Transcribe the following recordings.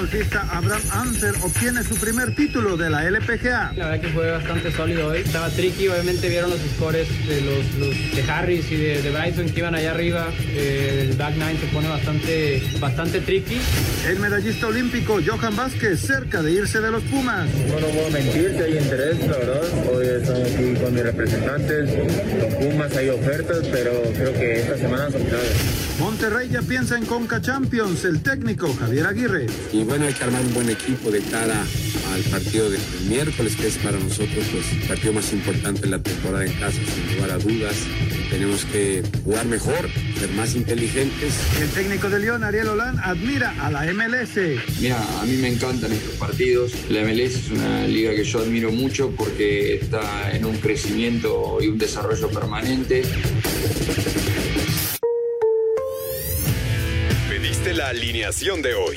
golfista Abraham Anser obtiene su primer título de la LPGA. La verdad que fue bastante sólido hoy. Estaba tricky, obviamente vieron los scores de los, de Harris y de, Bryson que iban allá arriba. Eh, el back nine se pone bastante, bastante tricky. El medallista olímpico Johan Vázquez cerca de irse de los Pumas. Bueno, no puedo mentir que hay interés, la verdad. Hoy estoy aquí con mis representantes, los Pumas, hay ofertas, pero creo que esta semana son finales. Monterrey ya piensa en Conca Champions, el técnico Javier Aguirre. Y bueno, hay que armar un buen equipo de cara al partido del miércoles, que es para nosotros pues, el partido más importante de la temporada en casa, sin lugar a dudas. Tenemos que jugar mejor, ser más inteligentes. El técnico de León, Ariel Olán, admira a la MLS. Mira, a mí me encantan estos partidos. La MLS es una liga que yo admiro mucho porque está en un crecimiento y un desarrollo permanente. Pediste la alineación de hoy.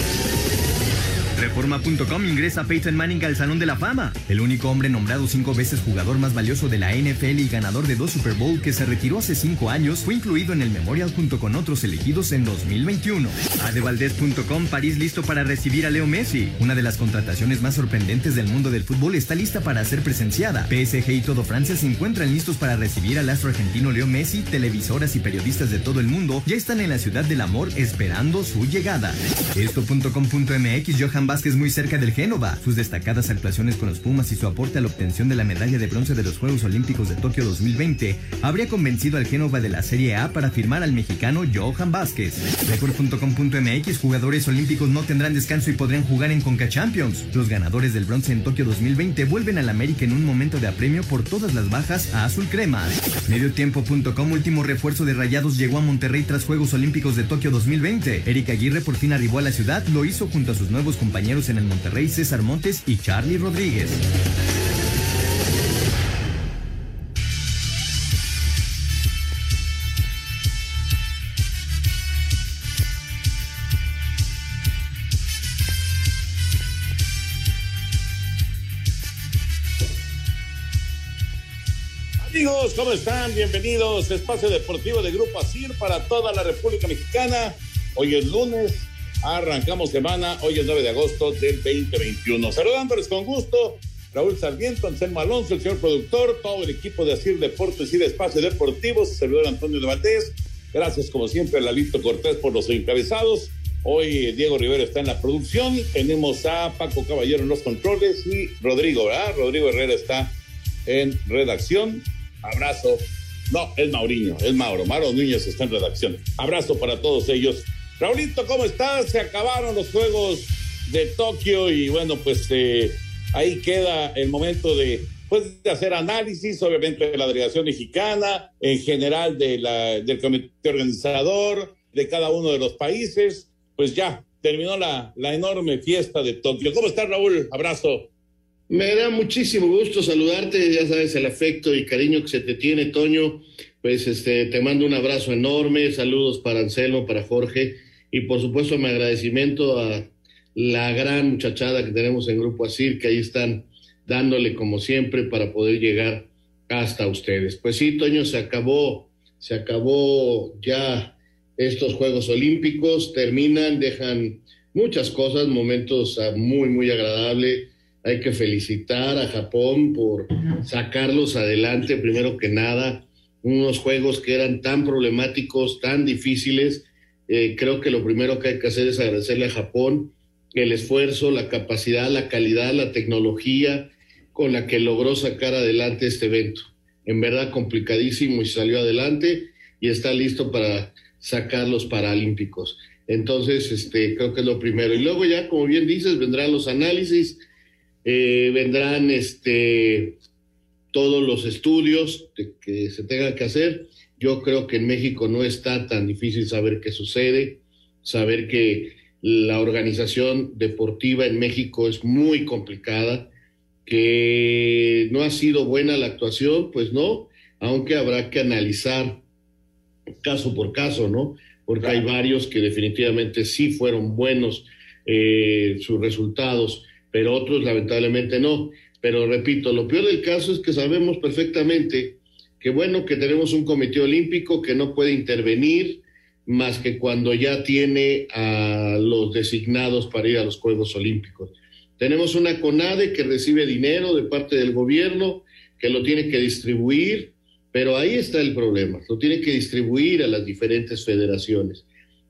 Reforma.com ingresa a Peyton Manning al Salón de la Fama. El único hombre nombrado cinco veces jugador más valioso de la NFL y ganador de dos Super Bowl que se retiró hace cinco años fue incluido en el Memorial junto con otros elegidos en 2021. Adevaldez.com París listo para recibir a Leo Messi. Una de las contrataciones más sorprendentes del mundo del fútbol está lista para ser presenciada. PSG y todo Francia se encuentran listos para recibir al astro argentino Leo Messi. Televisoras y periodistas de todo el mundo ya están en la ciudad del amor esperando su llegada. Esto.com.mx Johan Vázquez muy cerca del Génova. Sus destacadas actuaciones con los Pumas y su aporte a la obtención de la medalla de bronce de los Juegos Olímpicos de Tokio 2020 habría convencido al Génova de la Serie A para firmar al mexicano Johan Vázquez. Record.com.mx Jugadores olímpicos no tendrán descanso y podrán jugar en Conca Champions. Los ganadores del bronce en Tokio 2020 vuelven al América en un momento de apremio por todas las bajas a azul crema. Mediotiempo.com Último refuerzo de Rayados llegó a Monterrey tras Juegos Olímpicos de Tokio 2020. Erika Aguirre por fin arribó a la ciudad, lo hizo junto a sus nuevos compañeros en el Monterrey, César Montes y Charlie Rodríguez. Amigos, ¿cómo están? Bienvenidos a Espacio Deportivo de Grupo ASIR para toda la República Mexicana. Hoy es lunes, Arrancamos semana, hoy es 9 de agosto del 2021. Saludándoles con gusto, Raúl Sarmiento, Anselmo Alonso, el señor productor, todo el equipo de Asir Deportes y de Espacio Deportivo, servidor Antonio de Valdés. Gracias, como siempre, a Lalito Cortés por los encabezados. Hoy Diego Rivera está en la producción. Tenemos a Paco Caballero en los controles y Rodrigo, ¿verdad? Rodrigo Herrera está en redacción. Abrazo. No, es Mauriño, es Mauro. Mauro Núñez está en redacción. Abrazo para todos ellos. Raulito, ¿cómo estás? Se acabaron los Juegos de Tokio y bueno, pues eh, ahí queda el momento de, pues, de hacer análisis, obviamente, de la delegación mexicana, en general del comité organizador, de cada uno de los países. Pues ya, terminó la, la enorme fiesta de Tokio. ¿Cómo estás, Raúl? Abrazo. Me da muchísimo gusto saludarte, ya sabes el afecto y cariño que se te tiene, Toño. Pues este, te mando un abrazo enorme, saludos para Anselmo, para Jorge y por supuesto mi agradecimiento a la gran muchachada que tenemos en Grupo Asir, que ahí están dándole como siempre para poder llegar hasta ustedes. Pues sí, Toño, se acabó, se acabó ya estos Juegos Olímpicos, terminan, dejan muchas cosas, momentos ah, muy, muy agradables. Hay que felicitar a Japón por sacarlos adelante, primero que nada, unos juegos que eran tan problemáticos, tan difíciles, eh, creo que lo primero que hay que hacer es agradecerle a Japón el esfuerzo, la capacidad, la calidad, la tecnología con la que logró sacar adelante este evento. En verdad complicadísimo y salió adelante y está listo para sacar los Paralímpicos. Entonces, este, creo que es lo primero. Y luego ya, como bien dices, vendrán los análisis, eh, vendrán este, todos los estudios que se tengan que hacer. Yo creo que en México no está tan difícil saber qué sucede, saber que la organización deportiva en México es muy complicada, que no ha sido buena la actuación, pues no, aunque habrá que analizar caso por caso, ¿no? Porque hay varios que definitivamente sí fueron buenos eh, sus resultados, pero otros lamentablemente no. Pero repito, lo peor del caso es que sabemos perfectamente que bueno, que tenemos un comité olímpico que no puede intervenir más que cuando ya tiene a los designados para ir a los Juegos Olímpicos. Tenemos una CONADE que recibe dinero de parte del gobierno, que lo tiene que distribuir, pero ahí está el problema, lo tiene que distribuir a las diferentes federaciones.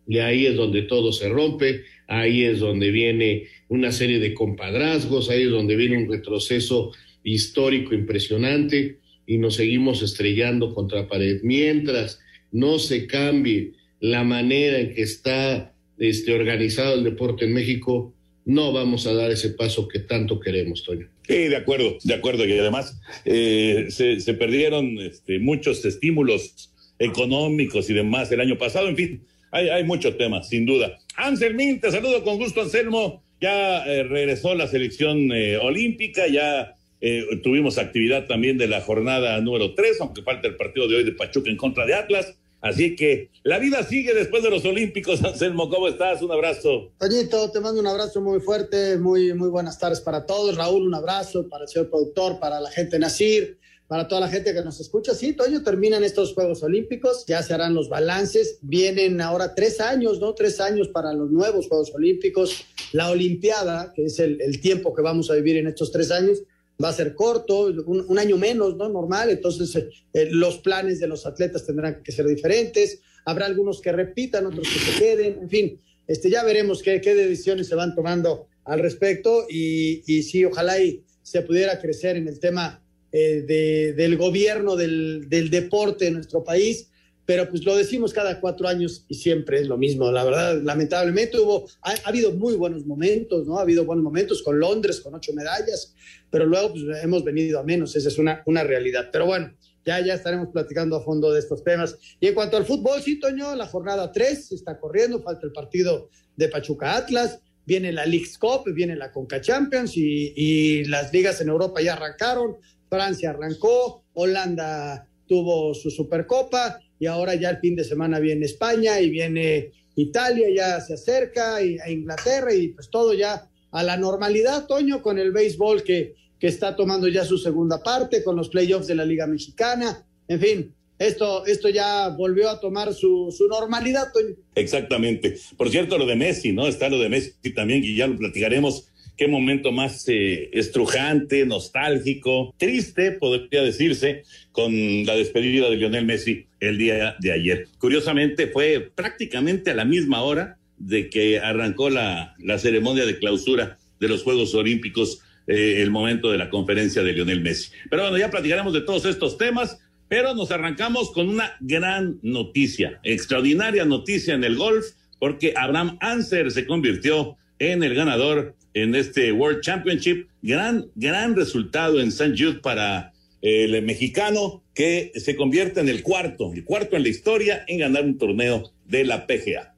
Y ahí es donde todo se rompe, ahí es donde viene una serie de compadrazgos, ahí es donde viene un retroceso histórico impresionante y nos seguimos estrellando contra pared. Mientras no se cambie la manera en que está este, organizado el deporte en México, no vamos a dar ese paso que tanto queremos, Toño. Sí, de acuerdo, de acuerdo. Y además eh, se, perdieron este, muchos estímulos económicos y demás el año pasado. En fin, hay, hay muchos temas, sin duda. Anselmín, te saludo con gusto, Anselmo. Ya eh, regresó la selección eh, olímpica, ya eh, tuvimos actividad también de la jornada número 3, aunque falta el partido de hoy de Pachuca en contra de Atlas. Así que la vida sigue después de los Olímpicos. Anselmo, ¿cómo estás? Un abrazo. Toñito, te mando un abrazo muy fuerte, muy, muy buenas tardes para todos. Raúl, un abrazo para el señor productor, para la gente Nacir, para toda la gente que nos escucha. Sí, Toño, terminan estos Juegos Olímpicos, ya se harán los balances. Vienen ahora tres años, ¿no? Tres años para los nuevos Juegos Olímpicos. La Olimpiada, que es el, el tiempo que vamos a vivir en estos tres años, va a ser corto, un, año menos, ¿no? Normal, entonces eh, eh, los planes de los atletas tendrán que ser diferentes, habrá algunos que repitan, otros que se queden, en fin, este, ya veremos qué, decisiones se van tomando al respecto y, y sí, ojalá y se pudiera crecer en el tema eh, de, del gobierno del, del deporte en nuestro país pero pues lo decimos cada cuatro años y siempre es lo mismo. La verdad, lamentablemente hubo, ha, habido muy buenos momentos, ¿no? Ha habido buenos momentos con Londres, con ocho medallas, pero luego pues hemos venido a menos, esa es una, una realidad. Pero bueno, ya, ya estaremos platicando a fondo de estos temas. Y en cuanto al fútbol, sí, Toño, la jornada tres está corriendo, falta el partido de Pachuca Atlas, viene la League Cup, viene la Conca Champions y, y las ligas en Europa ya arrancaron, Francia arrancó, Holanda tuvo su Supercopa y ahora ya el fin de semana viene España y viene Italia, ya se acerca, y, a Inglaterra y pues todo ya a la normalidad, Toño, con el béisbol que, que está tomando ya su segunda parte, con los playoffs de la Liga Mexicana, en fin, esto, esto ya volvió a tomar su, su, normalidad, Toño. Exactamente. Por cierto, lo de Messi, ¿no? Está lo de Messi también, y ya lo platicaremos qué momento más eh, estrujante, nostálgico, triste, podría decirse, con la despedida de Lionel Messi el día de ayer. Curiosamente, fue prácticamente a la misma hora de que arrancó la, la ceremonia de clausura de los Juegos Olímpicos, eh, el momento de la conferencia de Lionel Messi. Pero bueno, ya platicaremos de todos estos temas. Pero nos arrancamos con una gran noticia, extraordinaria noticia en el golf, porque Abraham Anser se convirtió en el ganador en este World Championship. Gran, gran resultado en St. Jude para el mexicano que se convierte en el cuarto, el cuarto en la historia en ganar un torneo de la PGA.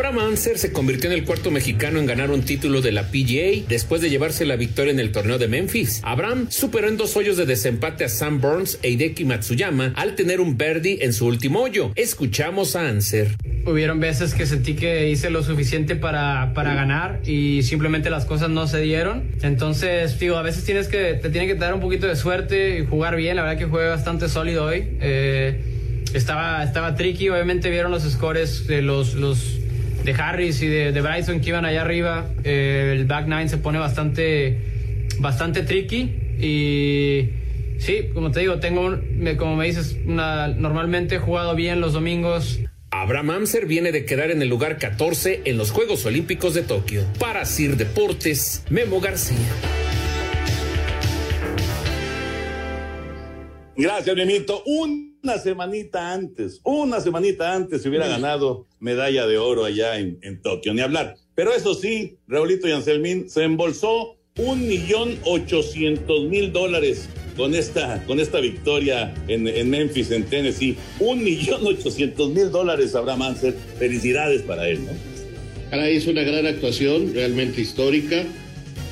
Abraham Anser se convirtió en el cuarto mexicano en ganar un título de la PGA después de llevarse la victoria en el torneo de Memphis. Abraham superó en dos hoyos de desempate a Sam Burns e Hideki Matsuyama al tener un birdie en su último hoyo. Escuchamos a Anser. Hubieron veces que sentí que hice lo suficiente para, para ganar y simplemente las cosas no se dieron. Entonces, digo, a veces tienes que, te tiene que dar un poquito de suerte y jugar bien. La verdad que jugué bastante sólido hoy. Eh, estaba, estaba tricky, obviamente vieron los scores de los, los de Harris y de, de, Bryson que iban allá arriba. Eh, el back nine se pone bastante, bastante tricky y sí, como te digo, tengo, como me dices, una, normalmente he jugado bien los domingos. Abraham Amser viene de quedar en el lugar 14 en los Juegos Olímpicos de Tokio. Para Sir Deportes, Memo García. Gracias, Memito. Una semanita antes, una semanita antes se hubiera ganado medalla de oro allá en, en, Tokio, ni hablar. Pero eso sí, Raulito y Anselmín se embolsó un millón ochocientos mil dólares con esta, con esta victoria en, en Memphis, en Tennessee. Un millón ochocientos mil dólares, Abraham Anser. Felicidades para él, ¿no? Caray, es una gran actuación, realmente histórica.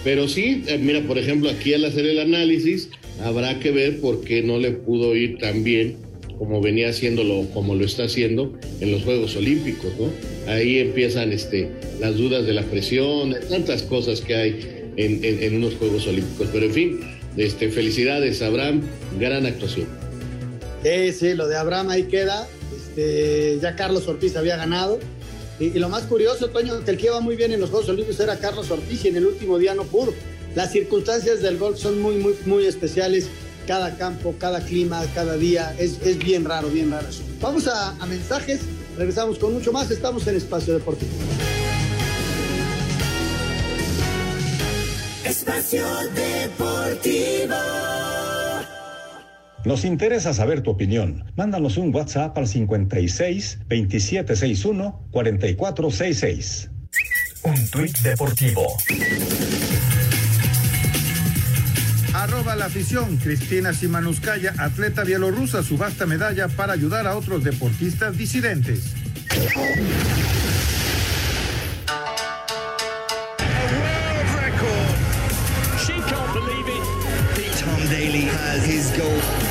Pero sí, eh, mira, por ejemplo, aquí al hacer el análisis, habrá que ver por qué no le pudo ir tan bien como venía haciéndolo, como lo está haciendo en los Juegos Olímpicos, ¿no? Ahí empiezan este, las dudas de la presión, tantas cosas que hay en, en, unos Juegos Olímpicos. Pero en fin, este, felicidades, Abraham, gran actuación. Sí, sí, lo de Abraham ahí queda. Este, ya Carlos Ortiz había ganado. Y, y, lo más curioso, Toño, que el que iba muy bien en los Juegos Olímpicos era Carlos Ortiz y en el último día no pudo. Las circunstancias del golf son muy, muy, muy especiales. Cada campo, cada clima, cada día. Es, es bien raro, bien raro eso. Vamos a, a mensajes. Regresamos con mucho más. Estamos en Espacio Deportivo. Espacio Deportivo. Nos interesa saber tu opinión. Mándanos un WhatsApp al 56 2761 4466. Un tuit deportivo. La afición. Cristina Simanuskaya, atleta bielorrusa, subasta medalla para ayudar a otros deportistas disidentes. Tom Daly has his goal.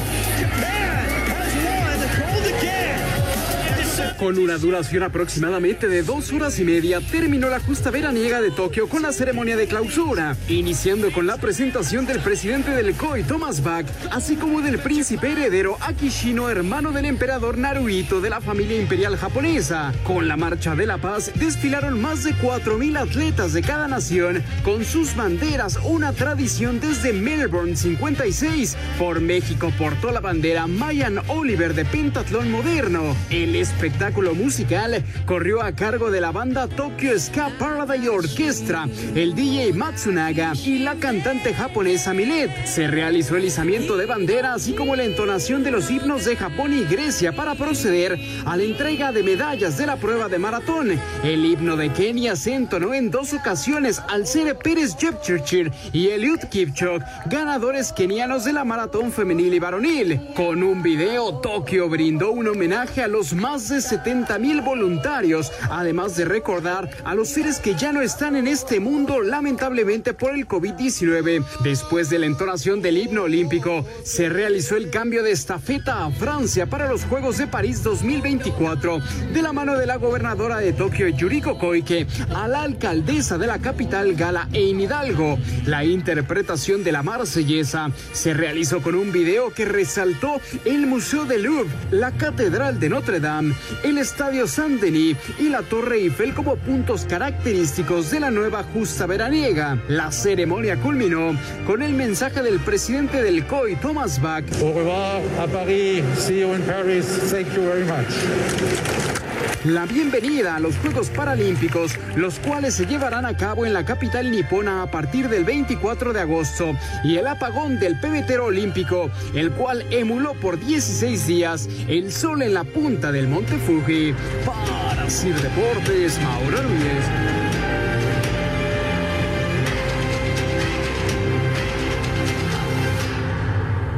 Con una duración aproximadamente de dos horas y media, terminó la justa veraniega de Tokio con la ceremonia de clausura, iniciando con la presentación del presidente del COI, Thomas Bach, así como del príncipe heredero Akishino, hermano del emperador Naruhito de la familia imperial japonesa. Con la marcha de la paz, desfilaron más de 4.000 atletas de cada nación con sus banderas, una tradición desde Melbourne 56. Por México portó la bandera Mayan Oliver de pentatlón moderno. El espectáculo musical corrió a cargo de la banda Tokyo Ska Paradise Orchestra, el DJ Matsunaga y la cantante japonesa Milet. Se realizó el izamiento de bandera así como la entonación de los himnos de Japón y Grecia para proceder a la entrega de medallas de la prueba de maratón. El himno de Kenia se entonó en dos ocasiones al ser Pérez Jepchirchir y Eliud Kipchoge, ganadores kenianos de la maratón femenil y varonil. Con un video, Tokio brindó un homenaje a los más de 70 mil voluntarios, además de recordar a los seres que ya no están en este mundo lamentablemente por el COVID-19. Después de la entonación del himno olímpico, se realizó el cambio de estafeta a Francia para los Juegos de París 2024, de la mano de la gobernadora de Tokio, Yuriko Koike, a la alcaldesa de la capital, Gala Ein Hidalgo. La interpretación de la marsellesa se realizó con un video que resaltó el Museo del Louvre, la Catedral de Notre Dame, el Estadio Saint-Denis y la Torre Eiffel como puntos característicos de la nueva justa veraniega. La ceremonia culminó con el mensaje del presidente del COI, Thomas Bach. Au revoir a Paris. See you in Paris. Thank you very much. La bienvenida a los Juegos Paralímpicos, los cuales se llevarán a cabo en la capital nipona a partir del 24 de agosto, y el apagón del pebetero olímpico, el cual emuló por 16 días el sol en la punta del Monte Fuji. Para Sir Deportes, Mauro Núñez.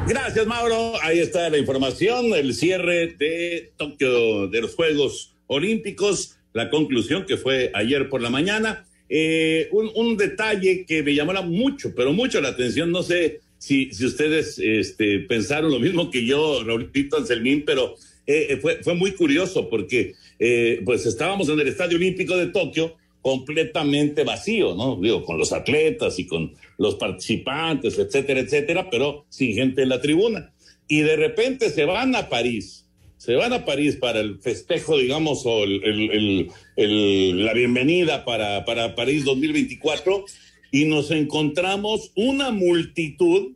Gracias, Mauro. Ahí está la información, el cierre de Tokio de los Juegos Olímpicos, la conclusión que fue ayer por la mañana. Eh, un, detalle que me llamó mucho, pero mucho la atención, no sé si, si ustedes este, pensaron lo mismo que yo, Raulito Anselmín, pero eh, fue, fue muy curioso porque eh, pues estábamos en el Estadio Olímpico de Tokio completamente vacío, ¿no? Digo, con los atletas y con los participantes, etcétera, etcétera, pero sin gente en la tribuna. Y de repente se van a París, se van a París para el festejo, digamos, o la bienvenida para, para París 2024 y nos encontramos una multitud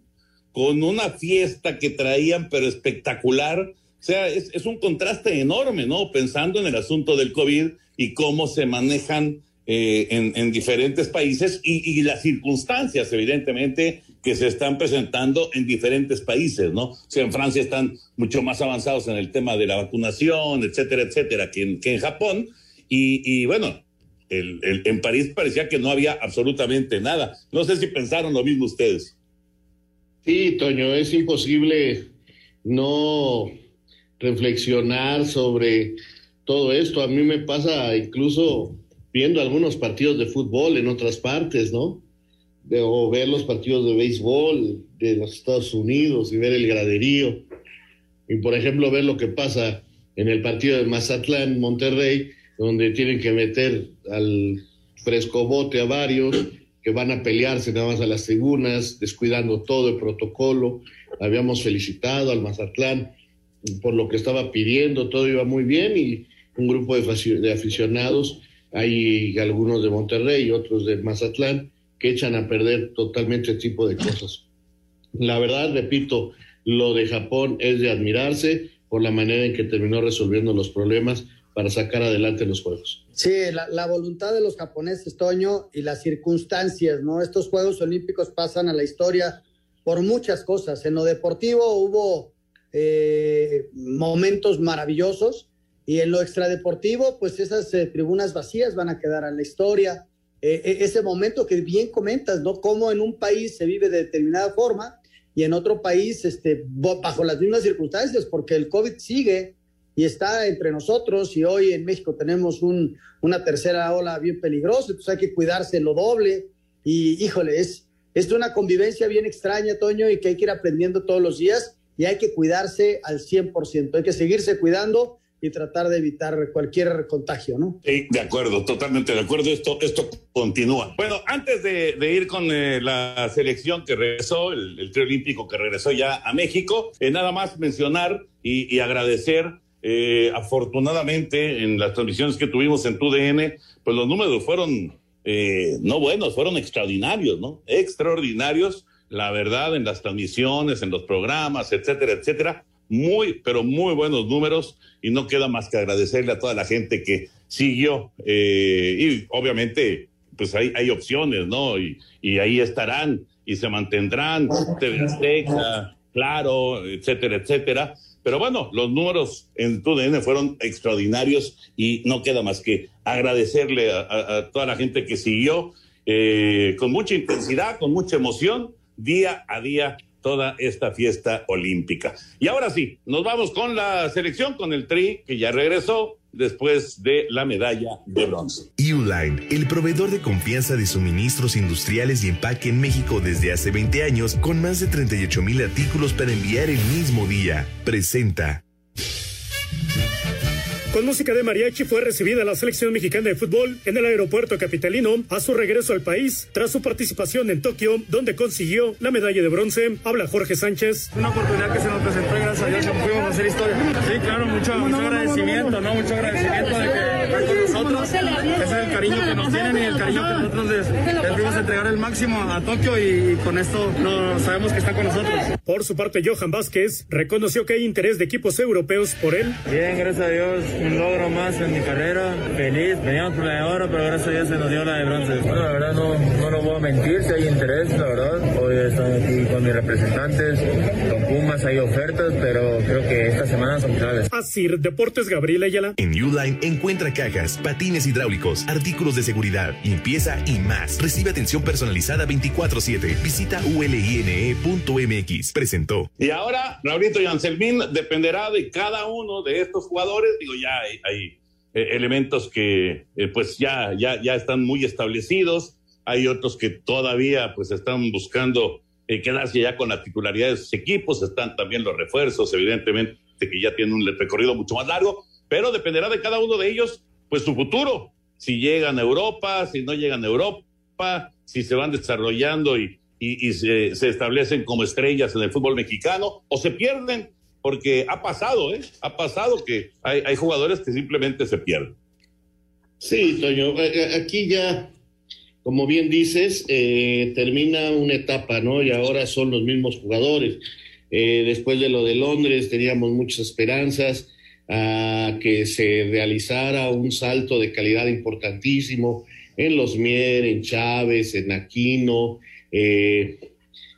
con una fiesta que traían, pero espectacular. O sea, es un contraste enorme, ¿no? Pensando en el asunto del COVID y cómo se manejan eh, en, en, diferentes países y, las circunstancias, evidentemente, que se están presentando en diferentes países, ¿no? O sea, en Francia están mucho más avanzados en el tema de la vacunación, etcétera, etcétera, que en, que en Japón. Y, bueno, el, en París parecía que no había absolutamente nada. No sé si pensaron lo mismo ustedes. Sí, Toño, es imposible no reflexionar sobre todo esto. A mí me pasa incluso viendo algunos partidos de fútbol en otras partes, ¿no? De, o ver los partidos de béisbol de los Estados Unidos y ver el graderío. Y por ejemplo, ver lo que pasa en el partido de Mazatlán, Monterrey, donde tienen que meter al frescobote a varios que van a pelearse nada más a las tribunas, descuidando todo el protocolo. Habíamos felicitado al Mazatlán por lo que estaba pidiendo, todo iba muy bien y un grupo de, de aficionados, hay algunos de Monterrey y otros de Mazatlán, que echan a perder totalmente este tipo de cosas. La verdad, repito, lo de Japón es de admirarse por la manera en que terminó resolviendo los problemas para sacar adelante los juegos. Sí, la, la, voluntad de los japoneses, Toño, y las circunstancias, ¿no? Estos Juegos Olímpicos pasan a la historia por muchas cosas. En lo deportivo hubo eh, momentos maravillosos y en lo extradeportivo, pues esas eh, tribunas vacías van a quedar en la historia. Eh, ese momento que bien comentas, ¿no? Cómo en un país se vive de determinada forma y en otro país, este, bajo las mismas circunstancias, porque el COVID sigue y está entre nosotros y hoy en México tenemos un, una tercera ola bien peligrosa, entonces hay que cuidarse lo doble y híjole, es, es una convivencia bien extraña, Toño, y que hay que ir aprendiendo todos los días y hay que cuidarse al 100%, hay que seguirse cuidando y tratar de evitar cualquier contagio, ¿no? Sí, de acuerdo, totalmente de acuerdo. Esto, esto continúa. Bueno, antes de, ir con eh, la selección que regresó, el, el trío olímpico que regresó ya a México, eh, nada más mencionar y, y agradecer eh, afortunadamente, en las transmisiones que tuvimos en TUDN, pues los números fueron eh, no buenos, fueron extraordinarios, ¿no? Extraordinarios, la verdad, en las transmisiones, en los programas, etcétera, etcétera. Muy, pero muy buenos números y no queda más que agradecerle a toda la gente que siguió. Eh, y obviamente, pues hay, hay opciones, ¿no? Y, y ahí estarán y se mantendrán, TV Azteca, claro, etcétera, etcétera. Pero bueno, los números en TUDN fueron extraordinarios y no queda más que agradecerle a, a, toda la gente que siguió eh, con mucha intensidad, con mucha emoción, día a día toda esta fiesta olímpica. Y ahora sí, nos vamos con la selección, con el Tri, que ya regresó después de la medalla de bronce. Uline, el proveedor de confianza de suministros industriales y empaque en México desde hace 20 años, con más de 38 mil artículos para enviar el mismo día, presenta. Con música de mariachi fue recibida la selección mexicana de fútbol en el aeropuerto capitalino a su regreso al país tras su participación en Tokio, donde consiguió la medalla de bronce. Habla Jorge Sánchez. Una oportunidad que se nos presentó y gracias a Dios pudimos hacer historia. Sí, claro, mucho, mucho agradecimiento, ¿no? Mucho agradecimiento de que nosotros. Ese es el cariño que nos tienen y el cariño que nosotros les, les a entregar el máximo a Tokio y, y con esto no, sabemos que están con nosotros. Por su parte, Johan Vázquez reconoció que hay interés de equipos europeos por él. Bien, gracias a Dios un logro más en mi carrera. Feliz. Veníamos por la de oro, pero gracias a Dios se nos dio la de bronce. Bueno, la verdad no, no lo voy a mentir, si hay interés, la verdad. Hoy estamos aquí con mis representantes, con Pumas hay ofertas, pero creo que esta semana son claves. Así, Deportes Gabriel Ayala. En Uline encuentra cajas, patines hidráulicos, artículos de seguridad, limpieza y más. Recibe atención personalizada 24-7. Visita uline.mx. Presentó. Y ahora, Raulito y Anselmín, dependerá de cada uno de estos jugadores. Digo, ya hay, hay eh, elementos que eh, pues ya, ya, ya están muy establecidos. Hay otros que todavía pues están buscando eh, quedarse ya con la titularidad de sus equipos. Están también los refuerzos, evidentemente, que ya tienen un recorrido mucho más largo. Pero dependerá de cada uno de ellos, pues su futuro. Si llegan a Europa, si no llegan a Europa, si se van desarrollando y, se, establecen como estrellas en el fútbol mexicano o se pierden, porque ha pasado, ¿eh? Ha pasado que hay, jugadores que simplemente se pierden. Sí, Toño, aquí ya, como bien dices, eh, termina una etapa, ¿no? Y ahora son los mismos jugadores. Eh, después de lo de Londres teníamos muchas esperanzas a que se realizara un salto de calidad importantísimo en los Mier, en Chávez, en Aquino, eh,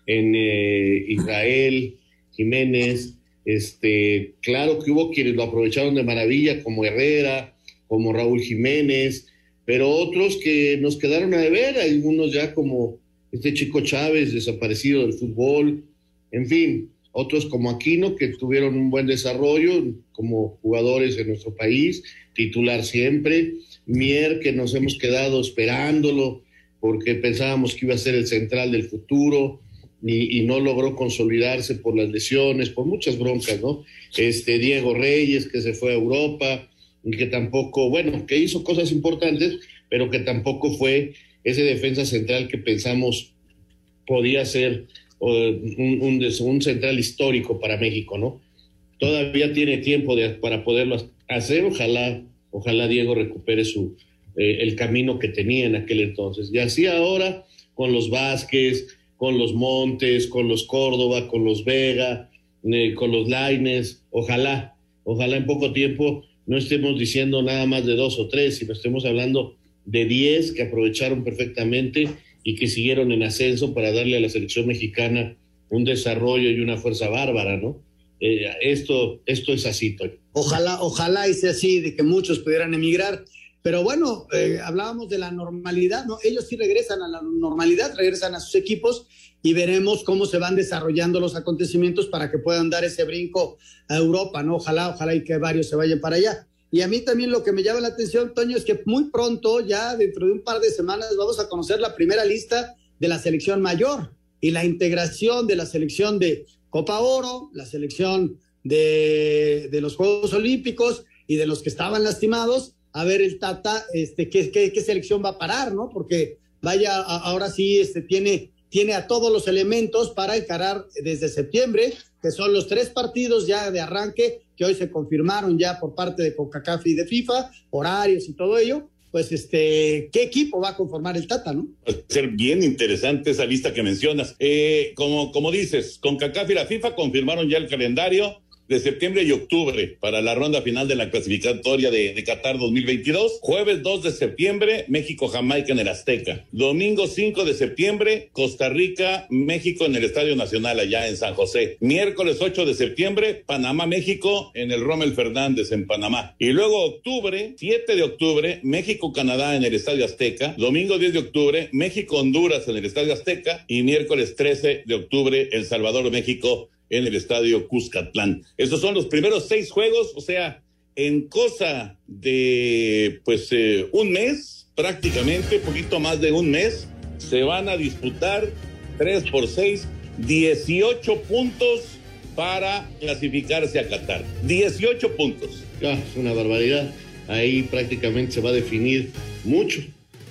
en eh, Israel, Jiménez. Este, claro que hubo quienes lo aprovecharon de maravilla, como Herrera, como Raúl Jiménez, pero otros que nos quedaron a deber, algunos ya como este chico Chávez, desaparecido del fútbol, en fin, otros como Aquino, que tuvieron un buen desarrollo como jugadores en nuestro país, titular siempre, Mier, que nos hemos quedado esperándolo porque pensábamos que iba a ser el central del futuro y, y no logró consolidarse por las lesiones, por muchas broncas, ¿no? Este Diego Reyes, que se fue a Europa, y que tampoco, bueno, que hizo cosas importantes, pero que tampoco fue ese defensa central que pensamos podía ser un, un, central histórico para México, ¿no? Todavía tiene tiempo para poderlo hacer, ojalá, ojalá Diego recupere su, eh, el camino que tenía en aquel entonces. Y así ahora, con los Vázquez, con los Montes, con los Córdoba, con los Vega, eh, con los Laines, ojalá, ojalá en poco tiempo no estemos diciendo nada más de dos o tres, sino estemos hablando de diez que aprovecharon perfectamente y que siguieron en ascenso para darle a la selección mexicana un desarrollo y una fuerza bárbara, ¿no? Eh, esto, esto es así, Toño. Ojalá, ojalá y sea así, de que muchos pudieran emigrar. Pero bueno, eh, hablábamos de la normalidad, ¿no? Ellos sí regresan a la normalidad, regresan a sus equipos y veremos cómo se van desarrollando los acontecimientos para que puedan dar ese brinco a Europa, ¿no? Ojalá, ojalá y que varios se vayan para allá. Y a mí también lo que me llama la atención, Toño, es que muy pronto, ya dentro de un par de semanas, vamos a conocer la primera lista de la selección mayor y la integración de la selección de Copa Oro, la selección de, de los Juegos Olímpicos y de los que estaban lastimados, a ver el Tata, este, qué, qué, qué selección va a parar, ¿no? Porque vaya, ahora sí, este, tiene, tiene a todos los elementos para encarar desde septiembre, que son los tres partidos ya de arranque que hoy se confirmaron ya por parte de CONCACAF y de FIFA, horarios y todo ello, pues este, ¿qué equipo va a conformar el Tata, no? Va a ser bien interesante esa lista que mencionas. Eh, como, como dices, CONCACAF y la FIFA confirmaron ya el calendario de septiembre y octubre para la ronda final de la clasificatoria de, de, Qatar 2022. Jueves 2 de septiembre, México-Jamaica en el Azteca. Domingo 5 de septiembre, Costa Rica, México en el Estadio Nacional allá en San José. Miércoles 8 de septiembre, Panamá-México en el Rommel Fernández en Panamá. Y luego octubre, 7 de octubre, México-Canadá en el Estadio Azteca. Domingo 10 de octubre, México-Honduras en el Estadio Azteca. Y miércoles 13 de octubre, El Salvador-México en el estadio Cuscatlán. Estos son los primeros seis juegos, o sea, en cosa de pues eh, un mes, prácticamente, poquito más de un mes, se van a disputar tres por seis, 18 puntos para clasificarse a Qatar. 18 puntos. Ah, es una barbaridad. Ahí prácticamente se va a definir mucho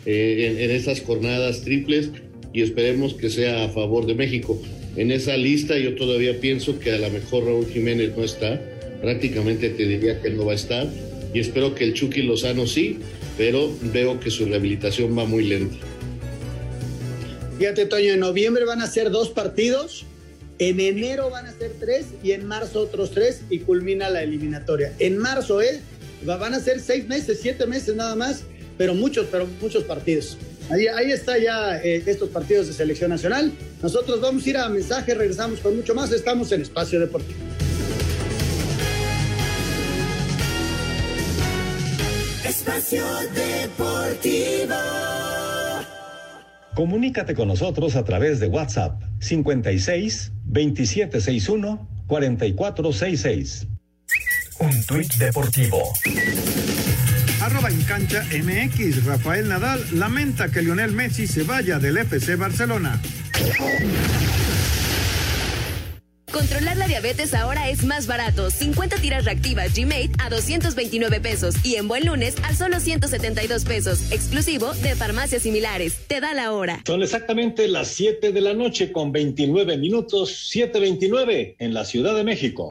eh, en, en esas jornadas triples y esperemos que sea a favor de México en esa lista yo todavía pienso que a lo mejor Raúl Jiménez no está, prácticamente te diría que no va a estar, y espero que el Chucky Lozano sí, pero veo que su rehabilitación va muy lenta. Fíjate, Toño, en noviembre van a ser dos partidos, en enero van a ser tres y en marzo otros tres y culmina la eliminatoria. En marzo, ¿eh? Van a ser seis meses, siete meses nada más, pero muchos, pero muchos partidos. Ahí, ahí está ya eh, estos partidos de selección nacional. Nosotros vamos a ir a mensaje, regresamos con mucho más. Estamos en Espacio Deportivo. Espacio Deportivo. Comunícate con nosotros a través de WhatsApp 56 2761 4466. Un tuit deportivo. Arroba en cancha MX. Rafael Nadal lamenta que Lionel Messi se vaya del FC Barcelona. Controlar la diabetes ahora es más barato. 50 tiras reactivas G-Mate a 229 pesos y en buen lunes a solo 172 pesos. Exclusivo de farmacias similares. Te da la hora. Son exactamente las 7 de la noche con 29 minutos, 7:29 en la Ciudad de México.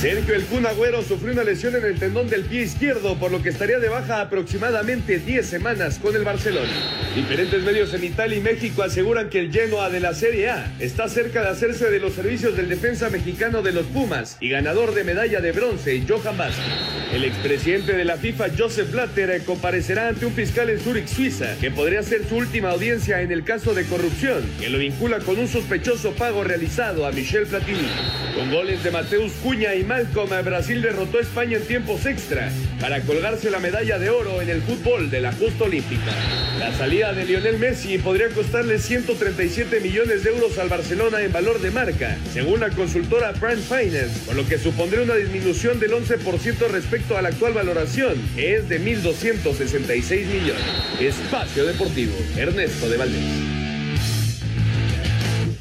Sergio El Kun Agüero sufrió una lesión en el tendón del pie izquierdo, por lo que estaría de baja aproximadamente 10 semanas con el Barcelona. Diferentes medios en Italia y México aseguran que el Genoa de la Serie A está cerca de hacerse de los servicios del defensa mexicano de los Pumas y ganador de medalla de bronce, Johan Vázquez. El expresidente de la FIFA, Joseph Blatter, comparecerá ante un fiscal en Zurich, Suiza, que podría ser su última audiencia en el caso de corrupción, que lo vincula con un sospechoso pago realizado a Michel Platini. Con goles de Mateus Cuña y Malcolm, Brasil derrotó a España en tiempos extra para colgarse la medalla de oro en el fútbol de la justa olímpica. La salida de Lionel Messi podría costarle 137 millones de euros al Barcelona en valor de marca, según la consultora Prime Finance, con lo que supondría una disminución del 11% respecto a la actual valoración, que es de 1.266 millones. Espacio Deportivo, Ernesto de Valdés.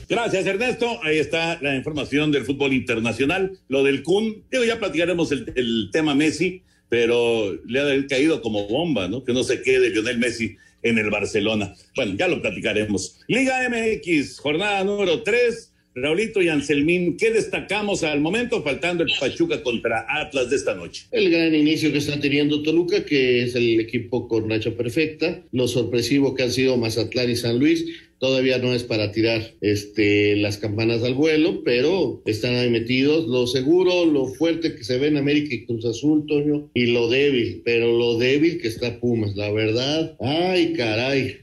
Gracias, Ernesto. Ahí está la información del fútbol internacional. Lo del Kun, ya platicaremos el, el tema Messi, pero le ha caído como bomba, ¿no? Que no se quede Lionel Messi en el Barcelona. Bueno, ya lo platicaremos. Liga MX, jornada número 3. Raulito y Anselmín, ¿qué destacamos al momento faltando el Pachuca contra Atlas de esta noche? El gran inicio que está teniendo Toluca, que es el equipo con racha perfecta, lo sorpresivo que han sido Mazatlán y San Luis, todavía no es para tirar este, las campanas al vuelo, pero están ahí metidos. Lo seguro, lo fuerte que se ve en América y Cruz Azul, Toño, y lo débil, pero lo débil que está Pumas, la verdad. Ay, caray,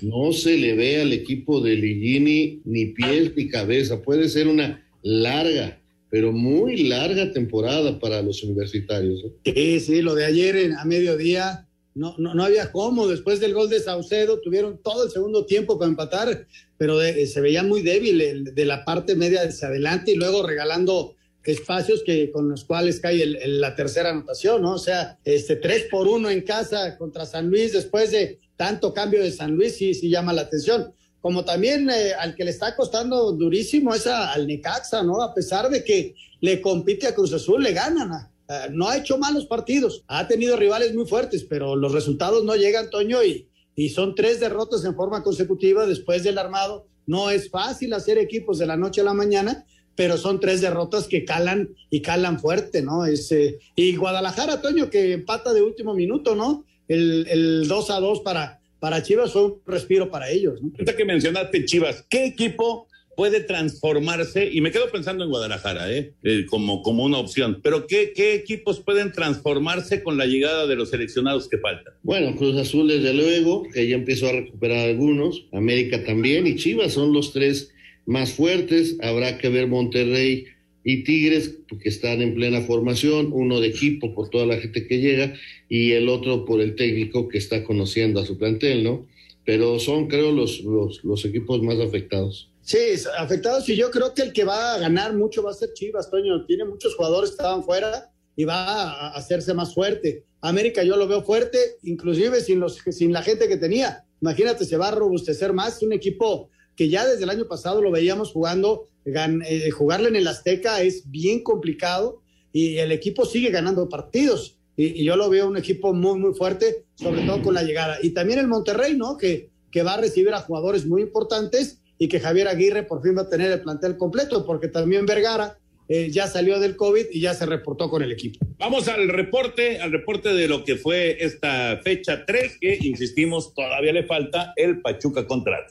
no se le ve al equipo de Ligini ni pies ni cabeza. Puede ser una larga, pero muy larga temporada para los universitarios. ¿eh? Sí, sí, lo de ayer a mediodía no, no, no, había cómo. Después del gol de Saucedo tuvieron todo el segundo tiempo para empatar, pero de, se veía muy débil de la parte media hacia adelante y luego regalando espacios que con los cuales cae el, la tercera anotación, ¿no? O sea, este tres por uno en casa contra San Luis después de tanto cambio de San Luis sí, sí llama la atención. Como también eh, al que le está costando durísimo es al Necaxa, ¿no? A pesar de que le compite a Cruz Azul, le ganan no ha hecho malos partidos, ha tenido rivales muy fuertes, pero los resultados no llegan, Toño, y, y son tres derrotas en forma consecutiva después del armado. No es fácil hacer equipos de la noche a la mañana, pero son tres derrotas que calan y calan fuerte, ¿no? Ese, y Guadalajara, Toño, que empata de último minuto, ¿no? El, el 2 a 2 para, para Chivas fue un respiro para ellos. ¿no? Ahorita que mencionaste Chivas, ¿qué equipo puede transformarse, y me quedo pensando en Guadalajara, ¿eh? eh como, como una opción, pero ¿qué, ¿qué, equipos pueden transformarse con la llegada de los seleccionados que faltan? Bueno, Cruz Azul desde luego, que ya empezó a recuperar algunos, América también, y Chivas son los tres más fuertes, habrá que ver Monterrey y Tigres, que están en plena formación, uno de equipo por toda la gente que llega, y el otro por el técnico que está conociendo a su plantel, ¿no? Pero son, creo, los, los, los equipos más afectados. Sí, afectados y yo creo que el que va a ganar mucho va a ser Chivas, Toño. Tiene muchos jugadores que estaban fuera y va a hacerse más fuerte. América yo lo veo fuerte, inclusive sin, los, sin la gente que tenía. Imagínate, se va a robustecer más. Un equipo que ya desde el año pasado lo veíamos jugando, eh, jugarle en el Azteca es bien complicado y el equipo sigue ganando partidos. Y, y, yo lo veo un equipo muy, muy fuerte, sobre todo con la llegada. Y también el Monterrey, ¿no? Que, que va a recibir a jugadores muy importantes y que Javier Aguirre por fin va a tener el plantel completo, porque también Vergara eh, ya salió del COVID y ya se reportó con el equipo. Vamos al reporte, al reporte de lo que fue esta fecha 3, que insistimos, todavía le falta el Pachuca contrato.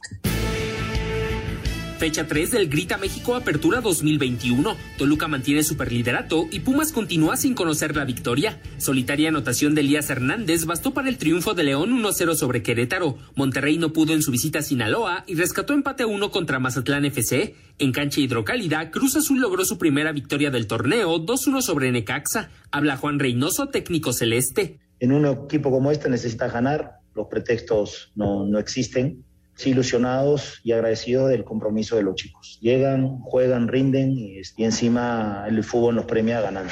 Fecha 3 del Grita México Apertura 2021. Toluca mantiene superliderato y Pumas continúa sin conocer la victoria. Solitaria anotación de Elías Hernández bastó para el triunfo de León 1-0 sobre Querétaro. Monterrey no pudo en su visita a Sinaloa y rescató empate 1 contra Mazatlán FC. En cancha hidrocálida, Cruz Azul logró su primera victoria del torneo 2-1 sobre Necaxa. Habla Juan Reynoso, técnico celeste. En un equipo como este necesita ganar, los pretextos no, no existen ilusionados y agradecidos del compromiso de los chicos. Llegan, juegan, rinden y, y encima el fútbol nos premia ganando.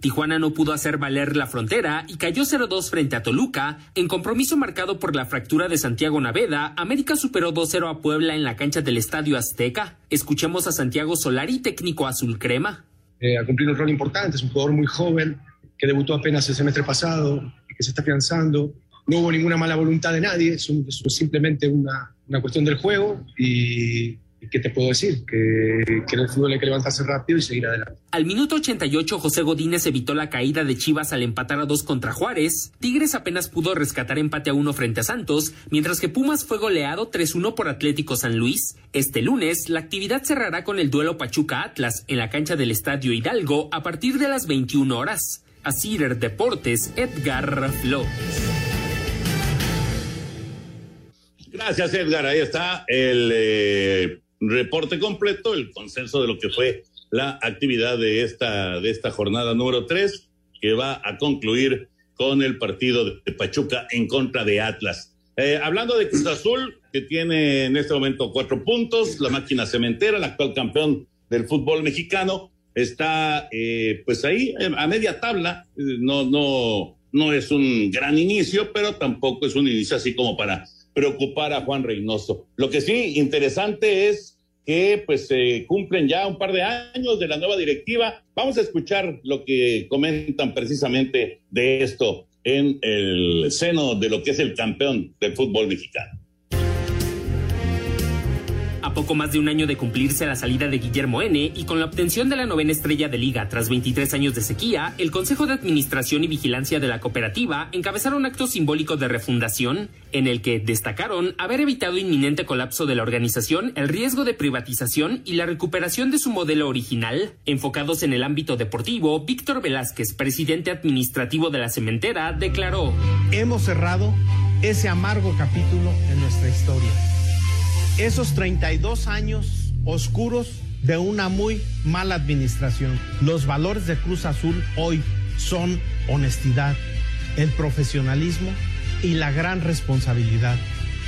Tijuana no pudo hacer valer la frontera y cayó 0-2 frente a Toluca. En compromiso marcado por la fractura de Santiago Naveda, América superó 2-0 a Puebla en la cancha del Estadio Azteca. Escuchemos a Santiago Solari, técnico azul crema. Eh, ha cumplido un rol importante, es un jugador muy joven que debutó apenas el semestre pasado, que se está afianzando. No hubo ninguna mala voluntad de nadie, es, un, es simplemente una, una cuestión del juego y, ¿qué te puedo decir? Que, que, en el fútbol hay que levantarse rápido y seguir adelante. Al minuto 88, José Godínez evitó la caída de Chivas al empatar a dos contra Juárez. Tigres apenas pudo rescatar empate a uno frente a Santos, mientras que Pumas fue goleado 3-1 por Atlético San Luis. Este lunes, la actividad cerrará con el duelo Pachuca-Atlas en la cancha del Estadio Hidalgo a partir de las 21 horas. Cider Deportes, Edgar Flores. Gracias, Edgar. Ahí está el eh, reporte completo, el consenso de lo que fue la actividad de esta, de esta jornada número tres, que va a concluir con el partido de Pachuca en contra de Atlas. Eh, hablando de Cruz Azul, que tiene en este momento cuatro puntos, la máquina cementera, el actual campeón del fútbol mexicano, está eh, pues ahí a media tabla, no, no, no es un gran inicio, pero tampoco es un inicio así como para preocupar a Juan Reynoso. Lo que sí, interesante es que pues se cumplen ya un par de años de la nueva directiva. Vamos a escuchar lo que comentan precisamente de esto en el seno de lo que es el campeón del fútbol mexicano. Poco más de un año de cumplirse la salida de Guillermo N y con la obtención de la novena estrella de liga tras 23 años de sequía, el Consejo de Administración y Vigilancia de la cooperativa encabezaron un acto simbólico de refundación en el que destacaron haber evitado inminente colapso de la organización, el riesgo de privatización y la recuperación de su modelo original. Enfocados en el ámbito deportivo, Víctor Velázquez, presidente administrativo de la cementera, declaró: Hemos cerrado ese amargo capítulo en nuestra historia esos 32 años oscuros de una muy mala administración. Los valores de Cruz Azul hoy son honestidad, el profesionalismo y la gran responsabilidad.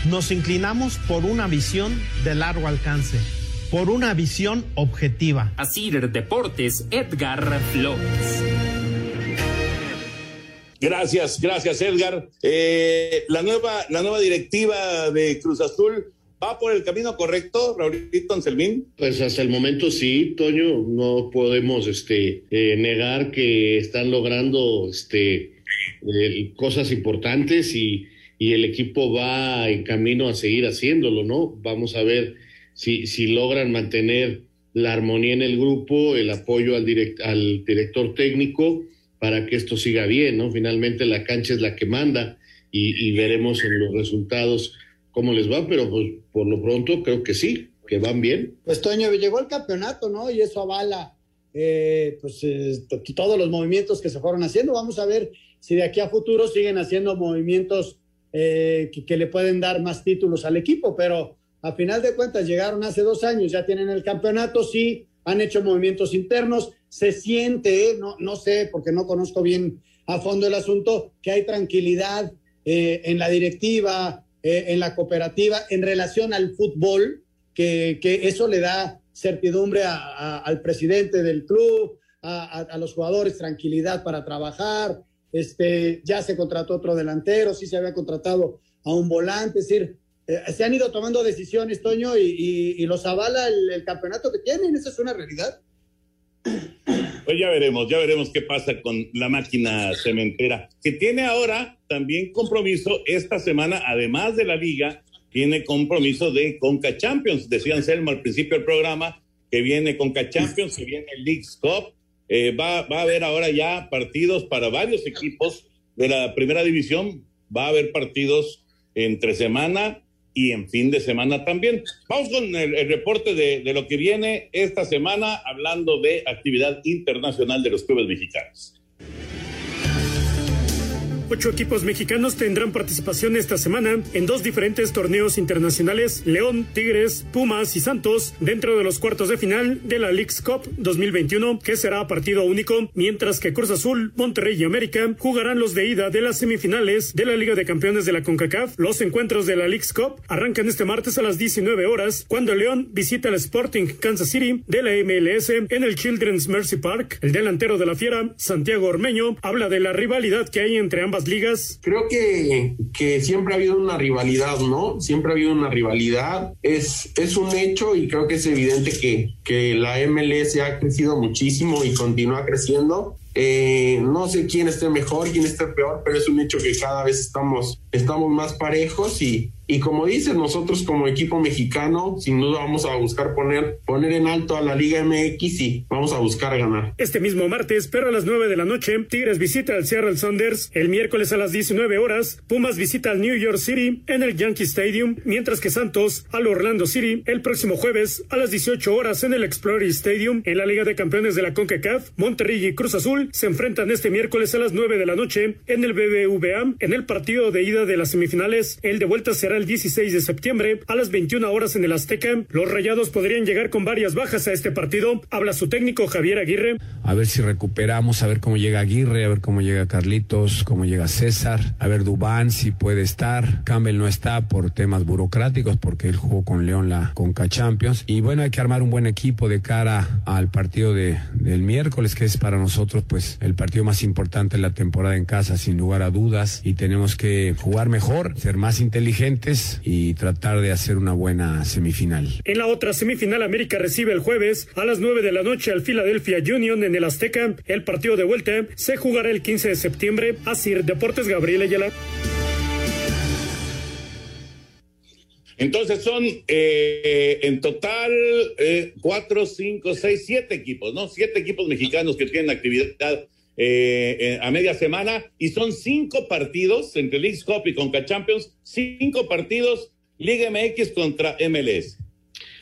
Nos inclinamos por una visión de largo alcance, por una visión objetiva. Así Deportes, Edgar Flores. Gracias, gracias Edgar. Eh, la, nueva, la nueva directiva de Cruz Azul ¿Va por el camino correcto, Raulito Anselmín? Pues hasta el momento sí, Toño, no podemos este, eh, negar que están logrando este, eh, cosas importantes y, y, el equipo va en camino a seguir haciéndolo, ¿no? Vamos a ver si, si logran mantener la armonía en el grupo, el apoyo al, direct, al director técnico para que esto siga bien, ¿no? Finalmente la cancha es la que manda y, y veremos en los resultados cómo les va, pero pues por lo pronto creo que sí, que van bien. Pues Toño, llegó el campeonato, ¿no? Y eso avala eh, pues eh, todos los movimientos que se fueron haciendo. Vamos a ver si de aquí a futuro siguen haciendo movimientos eh, que, que, le pueden dar más títulos al equipo, pero a final de cuentas llegaron hace dos años, ya tienen el campeonato, sí, han hecho movimientos internos, se siente, no, no sé, porque no conozco bien a fondo el asunto, que hay tranquilidad en la directiva, eh, en la cooperativa en relación al fútbol, que, que eso le da certidumbre a, a, al presidente del club, a, a, los jugadores tranquilidad para trabajar. Este, ya se contrató otro delantero, sí se había contratado a un volante, es decir, eh, se han ido tomando decisiones, Toño, y, y, los avala el, el, campeonato que tienen, esa es una realidad. Pues ya veremos, ya veremos qué pasa con la máquina cementera, que tiene ahora también compromiso esta semana, además de la liga, tiene compromiso de Conca Champions. Decía Anselmo al principio del programa que viene Conca Champions, que viene el League Cup. Eh, va a haber ahora ya partidos para varios equipos de la primera división. Va a haber partidos entre semana y en fin de semana también. Vamos con el, reporte de, de, lo que viene esta semana hablando de actividad internacional de los clubes mexicanos. Ocho equipos mexicanos tendrán participación esta semana en dos diferentes torneos internacionales, León, Tigres, Pumas y Santos, dentro de los cuartos de final de la Leagues Cup 2021, que será partido único, mientras que Cruz Azul, Monterrey y América jugarán los de ida de las semifinales de la Liga de Campeones de la CONCACAF. Los encuentros de la Leagues Cup arrancan este martes a las 19 horas, cuando León visita el Sporting Kansas City de la MLS en el Children's Mercy Park. El delantero de la Fiera, Santiago Ormeño, habla de la rivalidad que hay entre ambas ligas? Creo que, que siempre ha habido una rivalidad, ¿no? Siempre ha habido una rivalidad. Es, es un hecho y creo que es evidente que, que la MLS ha crecido muchísimo y continúa creciendo. Eh, no sé quién esté mejor, quién esté peor, pero es un hecho que cada vez estamos, estamos más parejos y, y como dices, nosotros como equipo mexicano, sin duda vamos a buscar poner, poner en alto a la Liga MX y vamos a buscar ganar. Este mismo martes, pero a las 9 de la noche, Tigres visita al Seattle Sounders. El miércoles a las 19 horas, Pumas visita al New York City en el Yankee Stadium, mientras que Santos al Orlando City el próximo jueves a las 18 horas en el Explorer Stadium. En la Liga de Campeones de la CONCACAF, Monterrey y Cruz Azul se enfrentan este miércoles a las 9 de la noche en el BBVA en el partido de ida de las semifinales. El de vuelta será el 16 de septiembre a las 21 horas en el Azteca. Los Rayados podrían llegar con varias bajas a este partido. Habla su técnico Javier Aguirre. A ver si recuperamos, a ver cómo llega Aguirre, a ver cómo llega Carlitos, cómo llega César, a ver Dubán si puede estar. Campbell no está por temas burocráticos porque él jugó con León la Conca Champions. Y bueno, hay que armar un buen equipo de cara al partido de, del miércoles, que es para nosotros pues el partido más importante de la temporada en casa, sin lugar a dudas. Y tenemos que jugar mejor, ser más inteligentes y tratar de hacer una buena semifinal. En la otra semifinal, América recibe el jueves a las 9 de la noche al Philadelphia Union en el Azteca. El partido de vuelta se jugará el 15 de septiembre. Así, Deportes Gabriel Ayala. Entonces son eh, en total eh, cuatro, cinco, seis, siete equipos, ¿no? Siete equipos mexicanos que tienen actividad eh, a media semana y son cinco partidos entre League Cup y Conca Champions, cinco partidos Liga MX contra MLS.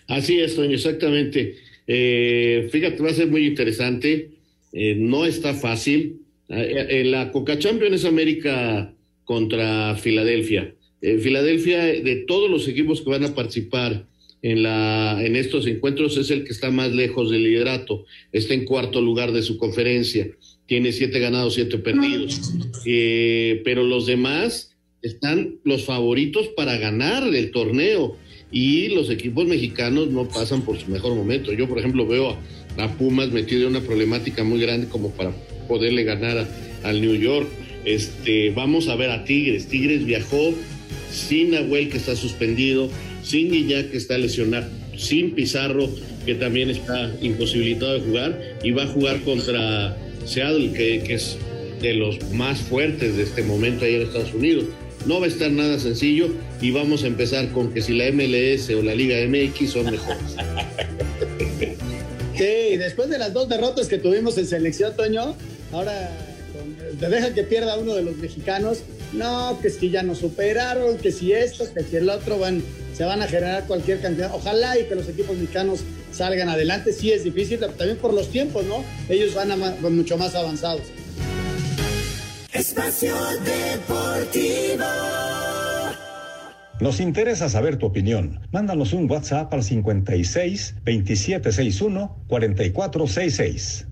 Así es, Toño, exactamente. fíjate, va a ser muy interesante. no está fácil. En la Conca Champions América contra Filadelfia. Filadelfia, de todos los equipos que van a participar en, la, en estos encuentros, es el que está más lejos del liderato. Está en cuarto lugar de su conferencia. Tiene siete ganados, siete perdidos. Eh, pero los demás están los favoritos para ganar el torneo. Y los equipos mexicanos no pasan por su mejor momento. Yo, por ejemplo, veo a, a Pumas metido en una problemática muy grande como para poderle ganar al New York. Este, vamos a ver a Tigres. Tigres viajó sin Nahuel que está suspendido, sin Guiñac que está lesionado, sin Pizarro que también está imposibilitado de jugar y va a jugar contra Seattle que, que es de los más fuertes de este momento ahí en Estados Unidos. No va a estar nada sencillo y vamos a empezar con que si la MLS o la Liga MX son mejores. Sí, después de las dos derrotas que tuvimos en selección, Toño, ahora te dejan que pierda uno de los mexicanos no, que es que ya nos superaron, que si esto, que si el otro, van, se van a generar cualquier cantidad. Ojalá y que los equipos mexicanos salgan adelante. Sí es difícil, también por los tiempos, ¿no? Ellos van a, mucho más avanzados. Espacio Deportivo. Nos interesa saber tu opinión. Mándanos un WhatsApp al 56 2761 4466.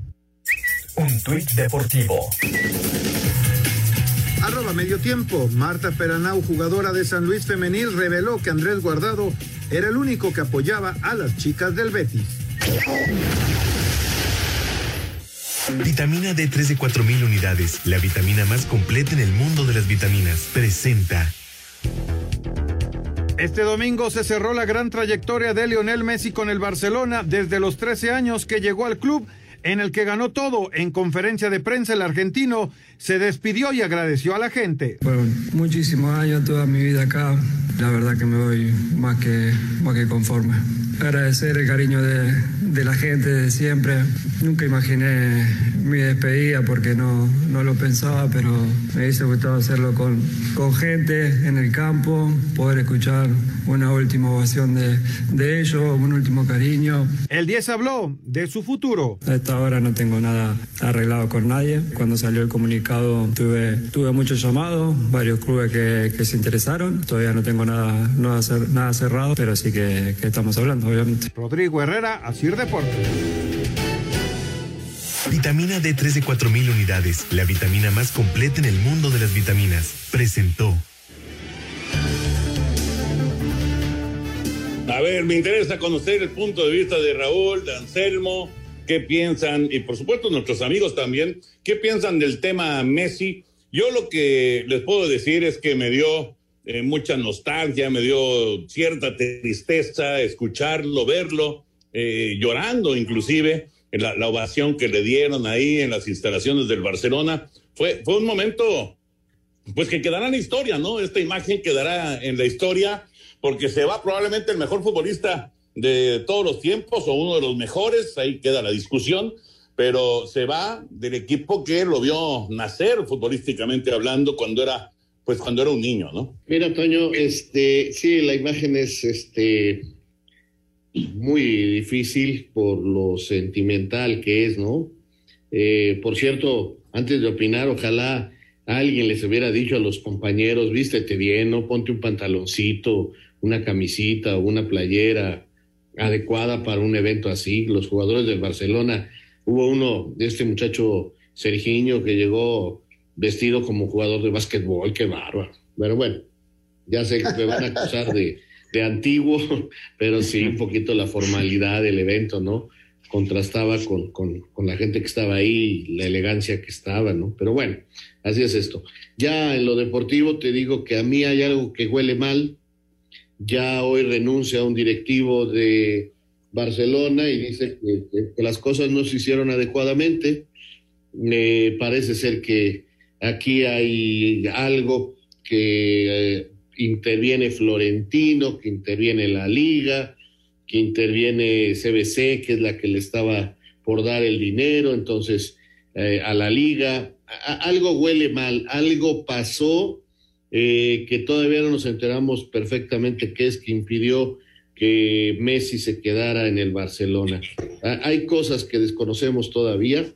Un tuit deportivo. Medio tiempo. Marta Peranau, jugadora de San Luis Femenil, reveló que Andrés Guardado era el único que apoyaba a las chicas del Betis. Vitamina D3 de 4000 unidades, la vitamina más completa en el mundo de las vitaminas. Presenta. Este domingo se cerró la gran trayectoria de Lionel Messi con el Barcelona desde los 13 años que llegó al club en el que ganó todo. En conferencia de prensa el argentino se despidió y agradeció a la gente. Fueron muchísimos años, toda mi vida acá. La verdad que me voy más que, más que conforme. Agradecer el cariño de, de la gente de siempre. Nunca imaginé mi despedida porque no, no lo pensaba, pero me hubiese gustado hacerlo con, con gente en el campo, poder escuchar una última ovación de, de ellos, un último cariño. El 10 habló de su futuro. A esta hora no tengo nada arreglado con nadie. Cuando salió el comunicado tuve, tuve muchos llamados, varios clubes que, que se interesaron. Todavía no tengo nada, no hacer, nada cerrado, pero sí que, que estamos hablando, obviamente. Rodrigo Herrera, Asir Deportes. Vitamina D3 de 4000 unidades, la vitamina más completa en el mundo de las vitaminas. Presentó. A ver, me interesa conocer el punto de vista de Raúl, de Anselmo, qué piensan, y por supuesto nuestros amigos también, qué piensan del tema Messi. Yo lo que les puedo decir es que me dio eh, mucha nostalgia, me dio cierta tristeza escucharlo, verlo, eh, llorando inclusive, la, la, ovación que le dieron ahí en las instalaciones del Barcelona. Fue, fue un momento, pues que quedará en la historia, ¿no? Esta imagen quedará en la historia porque se va probablemente el mejor futbolista de todos los tiempos o uno de los mejores, ahí queda la discusión, pero se va del equipo que lo vio nacer futbolísticamente hablando cuando era pues cuando era un niño, ¿no? Mira, Toño, este sí, la imagen es este muy difícil por lo sentimental que es, ¿no? Eh, por cierto, antes de opinar, ojalá alguien les hubiera dicho a los compañeros, vístete bien, no ponte un pantaloncito, una camisita o una playera adecuada para un evento así. Los jugadores del Barcelona, hubo uno de este muchacho Sergiño que llegó vestido como jugador de básquetbol, qué bárbaro. Pero bueno, ya sé que me van a acusar de, de antiguo, pero sí un poquito la formalidad del evento, ¿no? Contrastaba con, con, la gente que estaba ahí, la elegancia que estaba, ¿no? Pero bueno, así es esto. Ya en lo deportivo te digo que a mí hay algo que huele mal. Ya hoy renuncia a un directivo de Barcelona y dice que, las cosas no se hicieron adecuadamente. Me parece ser que aquí hay algo que eh, interviene Florentino, que interviene la liga, que interviene CBC, que es la que le estaba por dar el dinero, entonces eh, a la liga. Algo huele mal, algo pasó eh, que todavía no nos enteramos perfectamente qué es que impidió que Messi se quedara en el Barcelona. Ah, Hay cosas que desconocemos todavía,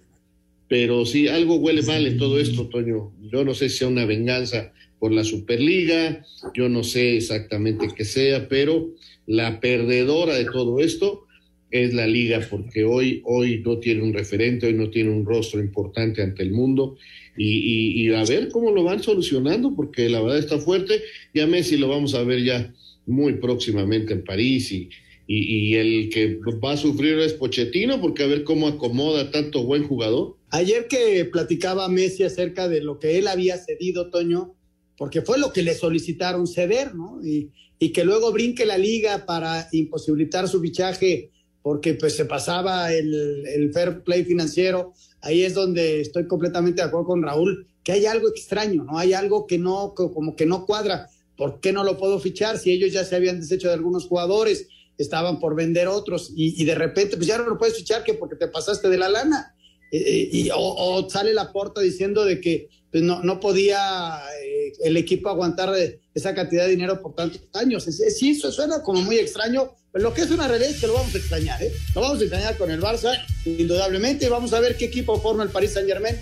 pero sí, algo huele mal en todo esto, Toño. Yo no sé si sea una venganza por la Superliga, yo no sé exactamente qué sea, pero la perdedora de todo esto es la liga, porque hoy, hoy no tiene un referente, hoy no tiene un rostro importante ante el mundo, y, y- y a ver cómo lo van solucionando, porque la verdad está fuerte, y a Messi lo vamos a ver ya muy próximamente en París, y, y, y el que va a sufrir es Pochettino, porque a ver cómo acomoda tanto buen jugador. Ayer que platicaba Messi acerca de lo que él había cedido, Toño, porque fue lo que le solicitaron ceder, ¿no? Y, y que luego brinque la liga para imposibilitar su fichaje porque pues se pasaba el, el fair play financiero. Ahí es donde estoy completamente de acuerdo con Raúl, que hay algo extraño, ¿no? Hay algo que no, como que no cuadra. ¿Por qué no lo puedo fichar si ellos ya se habían deshecho de algunos jugadores, estaban por vender otros y, y de repente pues ya no lo puedes fichar que porque te pasaste de la lana? Eh, y, o, sale la porta diciendo de que pues, no, no podía eh, el equipo aguantar eh, esa cantidad de dinero por tantos años. Es- eso suena como muy extraño, pero lo que es una realidad es que lo vamos a extrañar, ¿eh? Lo vamos a extrañar con el Barça, indudablemente, y vamos a ver qué equipo forma el Paris Saint Germain.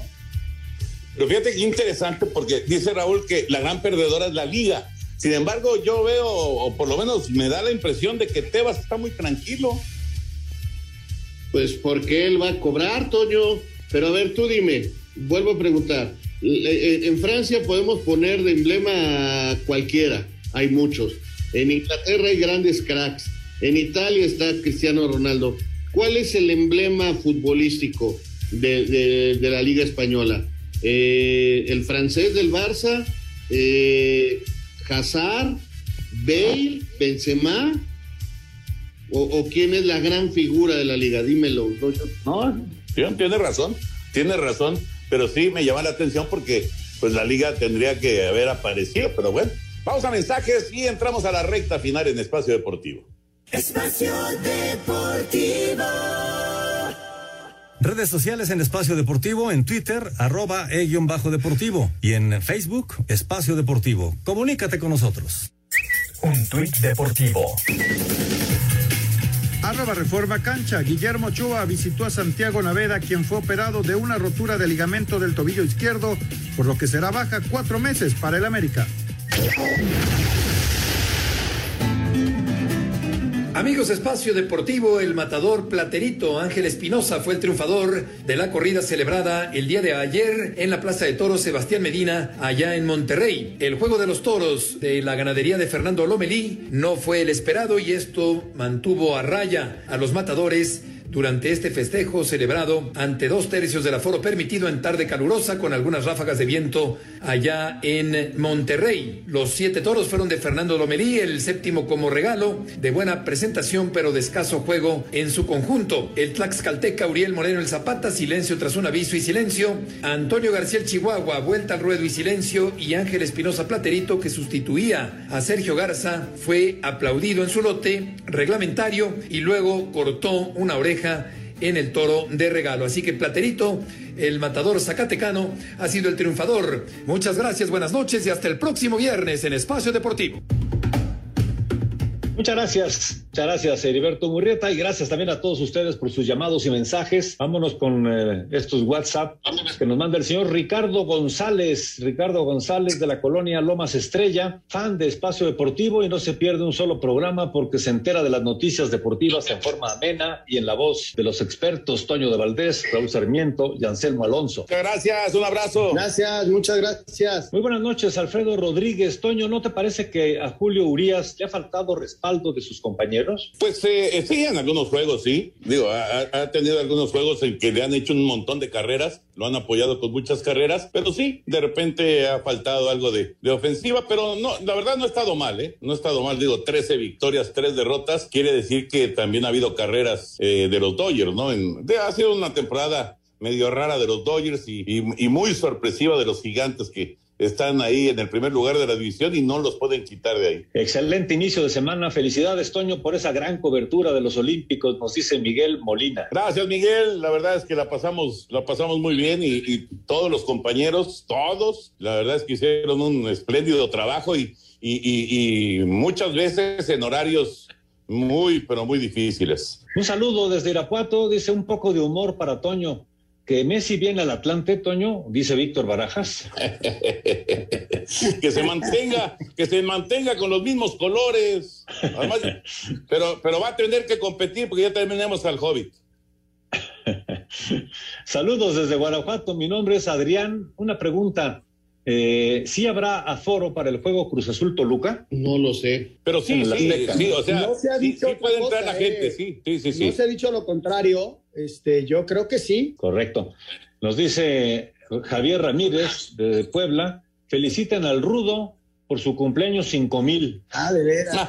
Pero fíjate qué interesante porque dice Raúl que la gran perdedora es la liga. Sin embargo, yo veo, o por lo menos me da la impresión de que Tebas está muy tranquilo. Pues porque él va a cobrar, Toño. Pero a ver, tú dime, vuelvo a preguntar. Le- eh, En Francia podemos poner de emblema cualquiera, hay muchos. En Inglaterra hay grandes cracks. En Italia está Cristiano Ronaldo. ¿Cuál es el emblema futbolístico de la Liga Española? Eh, ¿El francés del Barça? Eh, ¿Hazard? ¿Bale? ¿Benzema? ¿O, o quién es la gran figura de la liga? Dímelo. No, León tiene razón, tiene razón, pero sí me llama la atención porque pues la liga tendría que haber aparecido, pero bueno, vamos a mensajes y entramos a la recta final en Espacio Deportivo. Espacio Deportivo. Redes sociales en Espacio Deportivo, en Twitter, arroba e-deportivo y en Facebook, Espacio Deportivo. Comunícate con nosotros. Un tuit deportivo. Arroba Reforma Cancha. Guillermo Ochoa visitó a Santiago Naveda, quien fue operado de una rotura de ligamento del tobillo izquierdo, por lo que será baja cuatro meses para el América. Amigos, espacio deportivo, el matador platerito Ángel Espinosa fue el triunfador de la corrida celebrada el día de ayer en la Plaza de Toros Sebastián Medina, allá en Monterrey. El juego de los toros de la ganadería de Fernando Lomelí no fue el esperado y esto mantuvo a raya a los matadores durante este festejo celebrado ante dos tercios del aforo permitido en tarde calurosa con algunas ráfagas de viento allá en Monterrey. Los siete toros fueron de Fernando Lomelí, el séptimo como regalo, de buena presentación pero de escaso juego en su conjunto. El Tlaxcalteca Uriel Moreno el Zapata, silencio tras un aviso y silencio. Antonio García el Chihuahua, vuelta al ruedo y silencio. Y Ángel Espinosa Platerito, que sustituía a Sergio Garza, fue aplaudido en su lote reglamentario y luego cortó una oreja en el toro de regalo. Así que Platerito, el matador zacatecano, ha sido el triunfador. Muchas gracias, buenas noches y hasta el próximo viernes en Espacio Deportivo. Muchas gracias. Muchas gracias, Heriberto Murrieta, y gracias también a todos ustedes por sus llamados y mensajes. Vámonos con eh, estos WhatsApp que nos manda el señor Ricardo González. Ricardo González de la colonia Lomas Estrella, fan de Espacio Deportivo y no se pierde un solo programa porque se entera de las noticias deportivas en forma amena y en la voz de los expertos Toño de Valdés, Raúl Sarmiento y Anselmo Alonso. Muchas gracias, un abrazo. Gracias, muchas gracias. Muy buenas noches, Alfredo Rodríguez. Toño, ¿no te parece que a Julio Urias le ha faltado respaldo de sus compañeros? Pues eh, sí, en algunos juegos sí. Digo, ha, tenido algunos juegos en que le han hecho un montón de carreras, lo han apoyado con muchas carreras, pero sí, de repente ha faltado algo de, ofensiva, pero no, la verdad no ha estado mal, ¿eh? No ha estado mal, digo, 13 victorias, 3 derrotas, quiere decir que también ha habido carreras eh, de los Dodgers, ¿no? Ha sido una temporada medio rara de los Dodgers y muy sorpresiva de los gigantes que están ahí en el primer lugar de la división y no los pueden quitar de ahí. Excelente inicio de semana. Felicidades, Toño, por esa gran cobertura de los Olímpicos, nos dice Miguel Molina. Gracias, Miguel. La verdad es que la pasamos, la pasamos muy bien y, y todos los compañeros, todos, la verdad es que hicieron un espléndido trabajo y, y muchas veces en horarios muy, pero muy difíciles. Un saludo desde Irapuato, dice un poco de humor para Toño que Messi viene al Atlante, Toño, dice Víctor Barajas. que se mantenga, que se mantenga con los mismos colores. Además, pero, pero va a tener que competir porque ya terminamos al Hobbit. Saludos desde Guanajuato, mi nombre es Adrián. Una pregunta. Eh, ¿Sí habrá aforo para el juego Cruz Azul Toluca? No lo sé. Pero sí, sí, sí, o sea, no se ha sí, dicho sí puede entrar la gente, eh. sí, sí, sí, sí. No se ha dicho lo contrario. Este, yo creo que sí. Correcto. Nos dice Javier Ramírez de Puebla, felicitan al Rudo por su cumpleaños cinco mil. Ah, de veras.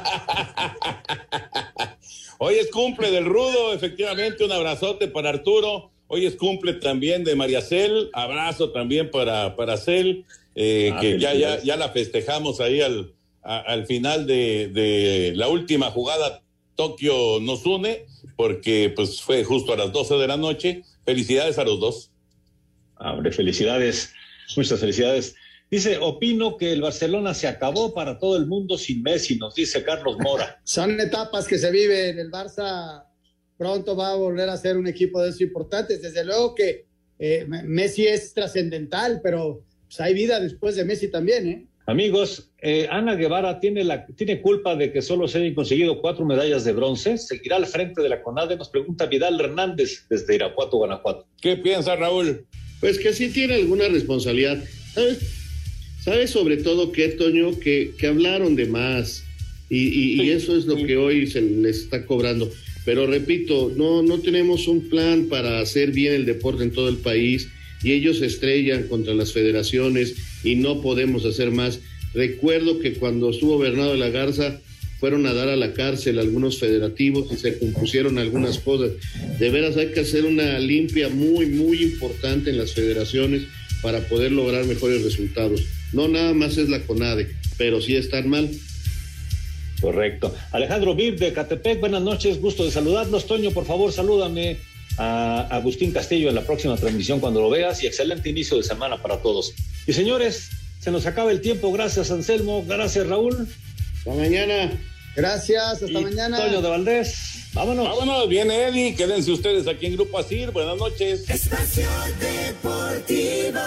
Hoy es cumple del Rudo, efectivamente, un abrazote para Arturo. Hoy es cumple también de María Cel, abrazo también para, para Cel, eh, Ah, que ya, ya, ya la festejamos ahí al, a- al final de, de la última jugada. Tokio nos une, porque pues fue justo a las 12 de la noche. Felicidades a los dos. Hombre, felicidades, muchas felicidades. Dice, opino que el Barcelona se acabó para todo el mundo sin Messi, nos dice Carlos Mora. Son etapas que se viven. El Barça pronto va a volver a ser un equipo de esos importantes. Desde luego que eh, Messi es trascendental, pero pues, hay vida después de Messi también, ¿eh? Amigos, eh, Ana Guevara tiene, la, tiene culpa de que solo se hayan conseguido cuatro medallas de bronce. Seguirá al frente de la CONADE, nos pregunta Vidal Hernández desde Irapuato, Guanajuato. ¿Qué piensa Raúl? Pues que sí tiene alguna responsabilidad. ¿Sabes? ¿Sabes sobre todo que, Toño? Que, que hablaron de más. Y, y- y eso es lo que hoy se les está cobrando. Pero repito, no, no tenemos un plan para hacer bien el deporte en todo el país y ellos se estrellan contra las federaciones y no podemos hacer más. Recuerdo que cuando estuvo Bernardo de la Garza fueron a dar a la cárcel algunos federativos y se compusieron algunas cosas. De veras hay que hacer una limpia muy, muy importante en las federaciones para poder lograr mejores resultados. No nada más es la CONADE, pero sí están mal. Correcto. Alejandro Vir de Catepec, buenas noches, gusto de saludarlos. Toño, por favor, salúdame a Agustín Castillo en la próxima transmisión cuando lo veas y excelente inicio de semana para todos. Y señores, se nos acaba el tiempo. Gracias, Anselmo. Gracias, Raúl. Hasta mañana. Gracias, hasta Y mañana. Toño de Valdés. Vámonos. Vámonos, viene Eddie, quédense ustedes aquí en Grupo Asir. Buenas noches. Espacio Deportivo.